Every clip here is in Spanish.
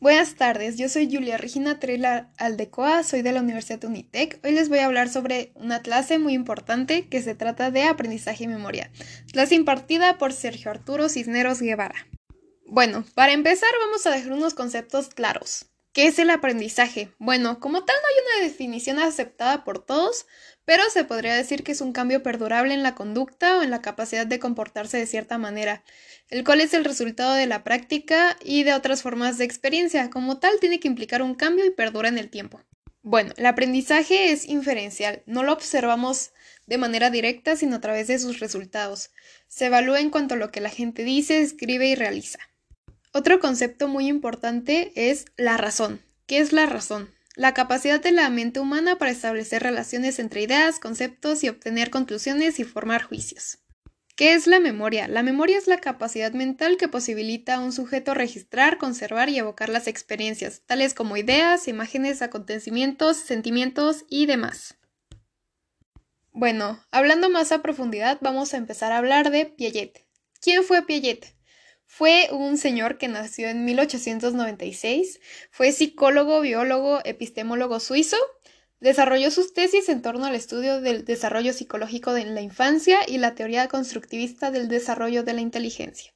Buenas tardes, yo soy Julia Regina Trela Aldecoa, soy de la Universidad Unitec. Hoy les voy a hablar sobre una clase muy importante que se trata de aprendizaje y memoria, clase impartida por Sergio Arturo Cisneros Guevara. Bueno, para empezar vamos a dejar unos conceptos claros. ¿Qué es el aprendizaje? Bueno, como tal no hay una definición aceptada por todos, pero se podría decir que es un cambio perdurable en la conducta o en la capacidad de comportarse de cierta manera, el cual es el resultado de la práctica y de otras formas de experiencia. Como tal, tiene que implicar un cambio y perdura en el tiempo. Bueno, el aprendizaje es inferencial, no lo observamos de manera directa, sino a través de sus resultados. Se evalúa en cuanto a lo que la gente dice, escribe y realiza. Otro concepto muy importante es la razón. ¿Qué es la razón? La capacidad de la mente humana para establecer relaciones entre ideas, conceptos y obtener conclusiones y formar juicios. ¿Qué es la memoria? La memoria es la capacidad mental que posibilita a un sujeto registrar, conservar y evocar las experiencias, tales como ideas, imágenes, acontecimientos, sentimientos y demás. Bueno, hablando más a profundidad, vamos a empezar a hablar de Piaget. ¿Quién fue Piaget? Fue un señor que nació en 1896, fue psicólogo, biólogo, epistemólogo suizo, desarrolló sus tesis en torno al estudio del desarrollo psicológico de la infancia y la teoría constructivista del desarrollo de la inteligencia.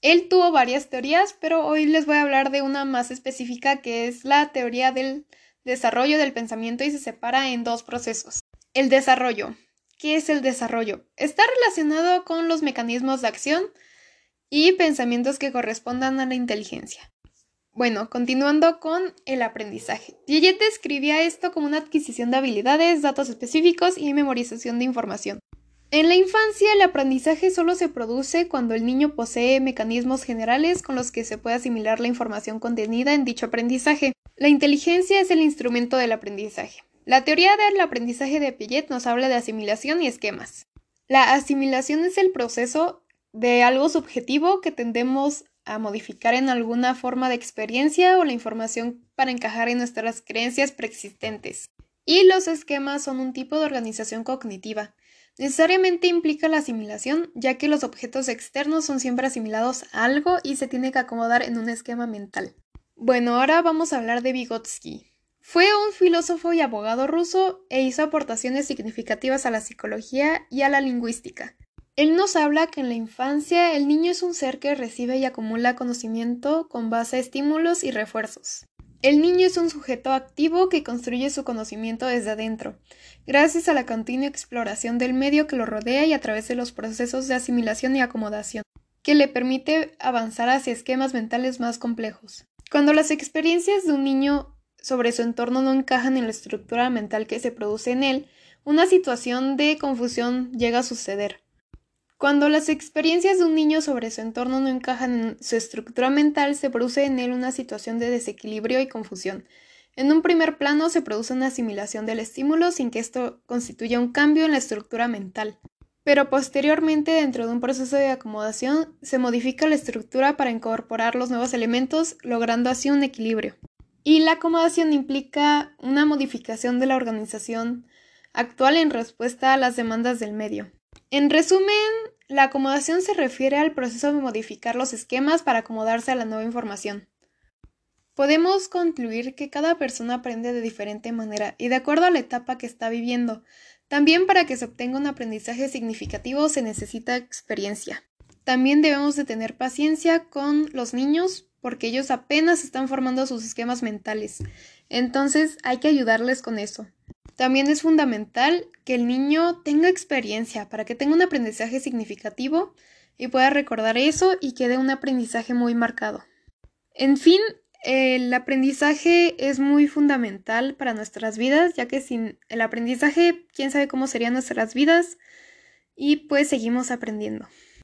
Él tuvo varias teorías, pero hoy les voy a hablar de una más específica que es la teoría del desarrollo del pensamiento y se separa en dos procesos. El desarrollo. ¿Qué es el desarrollo? Está relacionado con los mecanismos de acción, y pensamientos que correspondan a la inteligencia. Bueno, continuando con el aprendizaje. Piaget describía esto como una adquisición de habilidades, datos específicos y memorización de información. En la infancia, el aprendizaje solo se produce cuando el niño posee mecanismos generales con los que se puede asimilar la información contenida en dicho aprendizaje. La inteligencia es el instrumento del aprendizaje. La teoría del aprendizaje de Piaget nos habla de asimilación y esquemas. La asimilación es el proceso de algo subjetivo que tendemos a modificar en alguna forma de experiencia o la información para encajar en nuestras creencias preexistentes. Y los esquemas son un tipo de organización cognitiva. Necesariamente implica la asimilación, ya que los objetos externos son siempre asimilados a algo y se tiene que acomodar en un esquema mental. Bueno, ahora vamos a hablar de Vygotsky. Fue un filósofo y abogado ruso e hizo aportaciones significativas a la psicología y a la lingüística. Él nos habla que en la infancia el niño es un ser que recibe y acumula conocimiento con base a estímulos y refuerzos. El niño es un sujeto activo que construye su conocimiento desde adentro, gracias a la continua exploración del medio que lo rodea y a través de los procesos de asimilación y acomodación, que le permite avanzar hacia esquemas mentales más complejos. Cuando las experiencias de un niño sobre su entorno no encajan en la estructura mental que se produce en él, una situación de confusión llega a suceder. Cuando las experiencias de un niño sobre su entorno no encajan en su estructura mental, se produce en él una situación de desequilibrio y confusión. En un primer plano se produce una asimilación del estímulo sin que esto constituya un cambio en la estructura mental. Pero posteriormente, dentro de un proceso de acomodación, se modifica la estructura para incorporar los nuevos elementos, logrando así un equilibrio. Y la acomodación implica una modificación de la organización actual en respuesta a las demandas del medio. En resumen, la acomodación se refiere al proceso de modificar los esquemas para acomodarse a la nueva información. Podemos concluir que cada persona aprende de diferente manera y de acuerdo a la etapa que está viviendo. También para que se obtenga un aprendizaje significativo se necesita experiencia. También debemos de tener paciencia con los niños porque ellos apenas están formando sus esquemas mentales. Entonces hay que ayudarles con eso. También es fundamental que el niño tenga experiencia para que tenga un aprendizaje significativo y pueda recordar eso y quede un aprendizaje muy marcado. En fin, el aprendizaje es muy fundamental para nuestras vidas, ya que sin el aprendizaje, quién sabe cómo serían nuestras vidas y pues seguimos aprendiendo.